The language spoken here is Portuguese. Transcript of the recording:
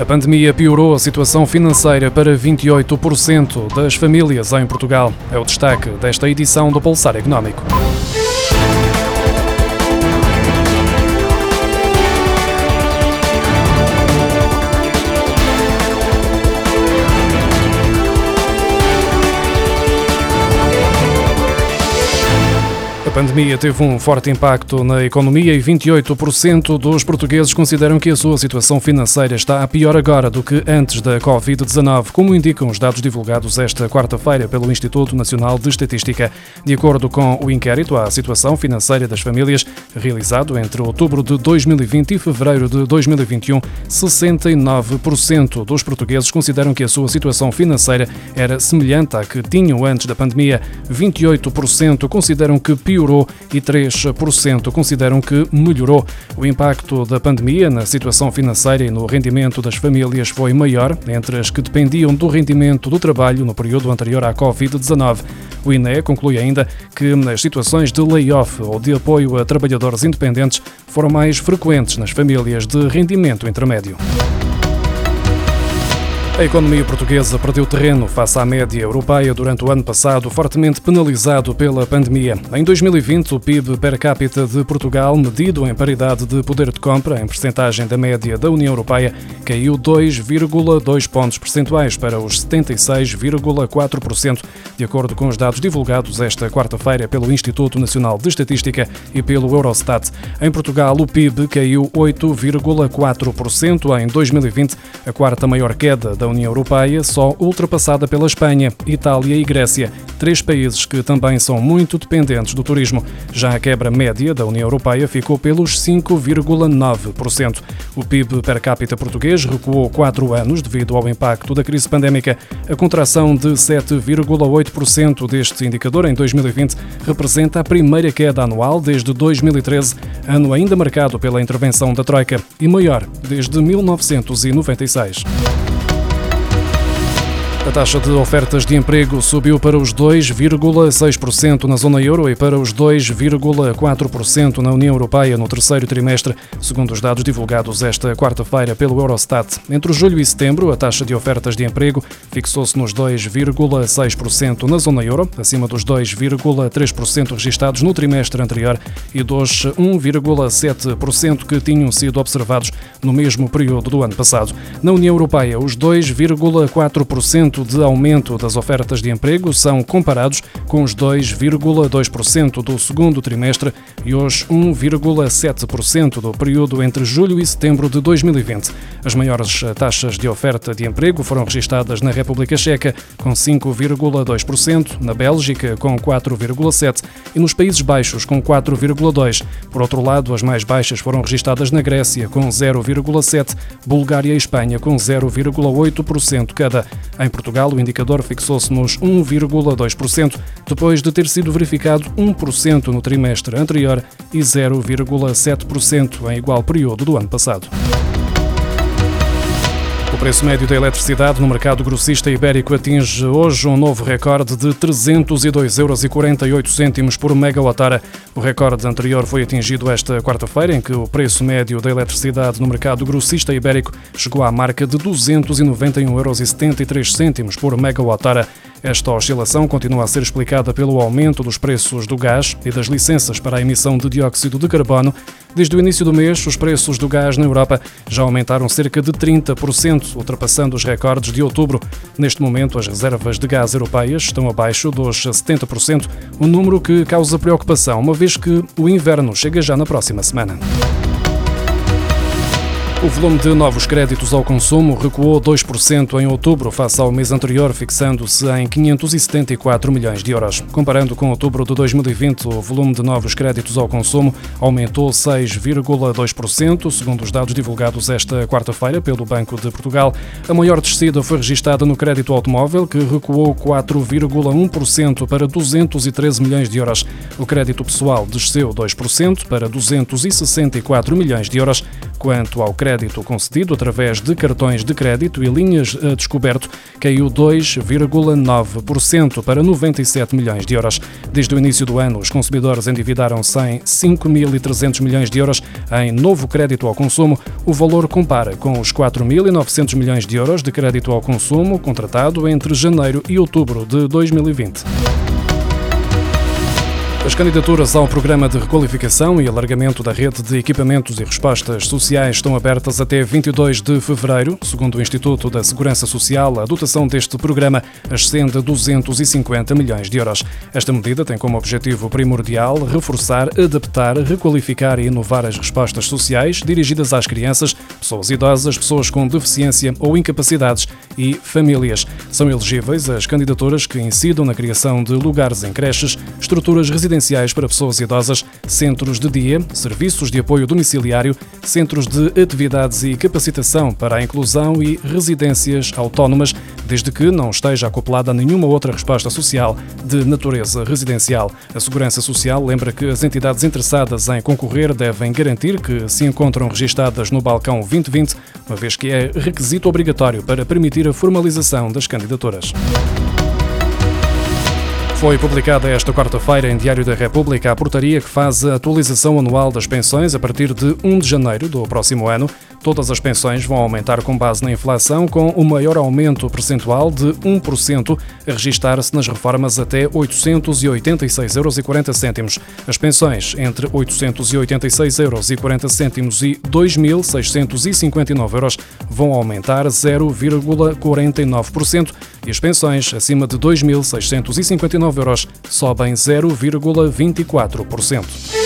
A pandemia piorou a situação financeira para 28% das famílias em Portugal. É o destaque desta edição do Pulsar Económico. Pandemia teve um forte impacto na economia e 28% dos portugueses consideram que a sua situação financeira está a pior agora do que antes da Covid-19, como indicam os dados divulgados esta quarta-feira pelo Instituto Nacional de Estatística. De acordo com o inquérito à situação financeira das famílias, realizado entre outubro de 2020 e fevereiro de 2021, 69% dos portugueses consideram que a sua situação financeira era semelhante à que tinham antes da pandemia, 28% consideram que piorou piorou e 3% consideram que melhorou. O impacto da pandemia na situação financeira e no rendimento das famílias foi maior entre as que dependiam do rendimento do trabalho no período anterior à Covid-19. O INE conclui ainda que as situações de layoff ou de apoio a trabalhadores independentes foram mais frequentes nas famílias de rendimento intermédio. A economia portuguesa perdeu terreno face à média europeia durante o ano passado, fortemente penalizado pela pandemia. Em 2020, o PIB per capita de Portugal, medido em paridade de poder de compra, em percentagem da média da União Europeia, caiu 2,2 pontos percentuais para os 76,4%, de acordo com os dados divulgados esta quarta-feira pelo Instituto Nacional de Estatística e pelo Eurostat. Em Portugal, o PIB caiu 8,4% em 2020, a quarta maior queda da União Europeia, só ultrapassada pela Espanha, Itália e Grécia, três países que também são muito dependentes do turismo. Já a quebra média da União Europeia ficou pelos 5,9%. O PIB per capita português recuou quatro anos devido ao impacto da crise pandémica. A contração de 7,8% deste indicador em 2020 representa a primeira queda anual desde 2013, ano ainda marcado pela intervenção da Troika, e maior desde 1996. A taxa de ofertas de emprego subiu para os 2,6% na zona euro e para os 2,4% na União Europeia no terceiro trimestre, segundo os dados divulgados esta quarta-feira pelo Eurostat. Entre julho e setembro, a taxa de ofertas de emprego fixou-se nos 2,6% na zona euro, acima dos 2,3% registados no trimestre anterior e dos 1,7% que tinham sido observados no mesmo período do ano passado. Na União Europeia, os 2,4% de aumento das ofertas de emprego são comparados com os 2,2% do segundo trimestre e os 1,7% do período entre julho e setembro de 2020. As maiores taxas de oferta de emprego foram registadas na República Checa, com 5,2%, na Bélgica, com 4,7% e nos Países Baixos, com 4,2%. Por outro lado, as mais baixas foram registadas na Grécia, com 0,7%, Bulgária e Espanha, com 0,8% cada. Em Portugal, o indicador fixou-se nos 1,2%, depois de ter sido verificado 1% no trimestre anterior e 0,7% em igual período do ano passado. O preço médio da eletricidade no mercado grossista ibérico atinge hoje um novo recorde de 302,48 euros por megawatt-hora. O recorde anterior foi atingido esta quarta-feira, em que o preço médio da eletricidade no mercado grossista ibérico chegou à marca de 291,73 euros por megawatt-hora. Esta oscilação continua a ser explicada pelo aumento dos preços do gás e das licenças para a emissão de dióxido de carbono. Desde o início do mês, os preços do gás na Europa já aumentaram cerca de 30%, ultrapassando os recordes de outubro. Neste momento, as reservas de gás europeias estão abaixo dos 70%, um número que causa preocupação, uma vez que o inverno chega já na próxima semana. O volume de novos créditos ao consumo recuou 2% em outubro face ao mês anterior, fixando-se em 574 milhões de euros. Comparando com outubro de 2020, o volume de novos créditos ao consumo aumentou 6,2%, segundo os dados divulgados esta quarta-feira pelo Banco de Portugal. A maior descida foi registada no crédito automóvel, que recuou 4,1% para 213 milhões de euros. O crédito pessoal desceu 2% para 264 milhões de euros. Quanto ao crédito crédito concedido através de cartões de crédito e linhas a descoberto caiu 2,9% para 97 milhões de euros. Desde o início do ano, os consumidores endividaram-se em 5.300 milhões de euros em novo crédito ao consumo. O valor compara com os 4.900 milhões de euros de crédito ao consumo contratado entre janeiro e outubro de 2020. As candidaturas ao programa de requalificação e alargamento da rede de equipamentos e respostas sociais estão abertas até 22 de fevereiro. Segundo o Instituto da Segurança Social, a dotação deste programa ascende a 250 milhões de euros. Esta medida tem como objetivo primordial reforçar, adaptar, requalificar e inovar as respostas sociais dirigidas às crianças, pessoas idosas, pessoas com deficiência ou incapacidades e famílias. São elegíveis as candidaturas que incidam na criação de lugares em creches, estruturas residenciais residenciais para pessoas idosas, centros de dia, serviços de apoio domiciliário, centros de atividades e capacitação para a inclusão e residências autónomas, desde que não esteja acoplada a nenhuma outra resposta social de natureza residencial. A Segurança Social lembra que as entidades interessadas em concorrer devem garantir que se encontram registadas no balcão 2020, uma vez que é requisito obrigatório para permitir a formalização das candidaturas. Foi publicada esta quarta-feira em Diário da República a portaria que faz a atualização anual das pensões a partir de 1 de janeiro do próximo ano. Todas as pensões vão aumentar com base na inflação, com o maior aumento percentual de 1% a registar-se nas reformas até 886,40 euros. As pensões entre 886,40 euros e 2.659 euros vão aumentar 0,49% e as pensões acima de 2.659 euros sobem 0,24%.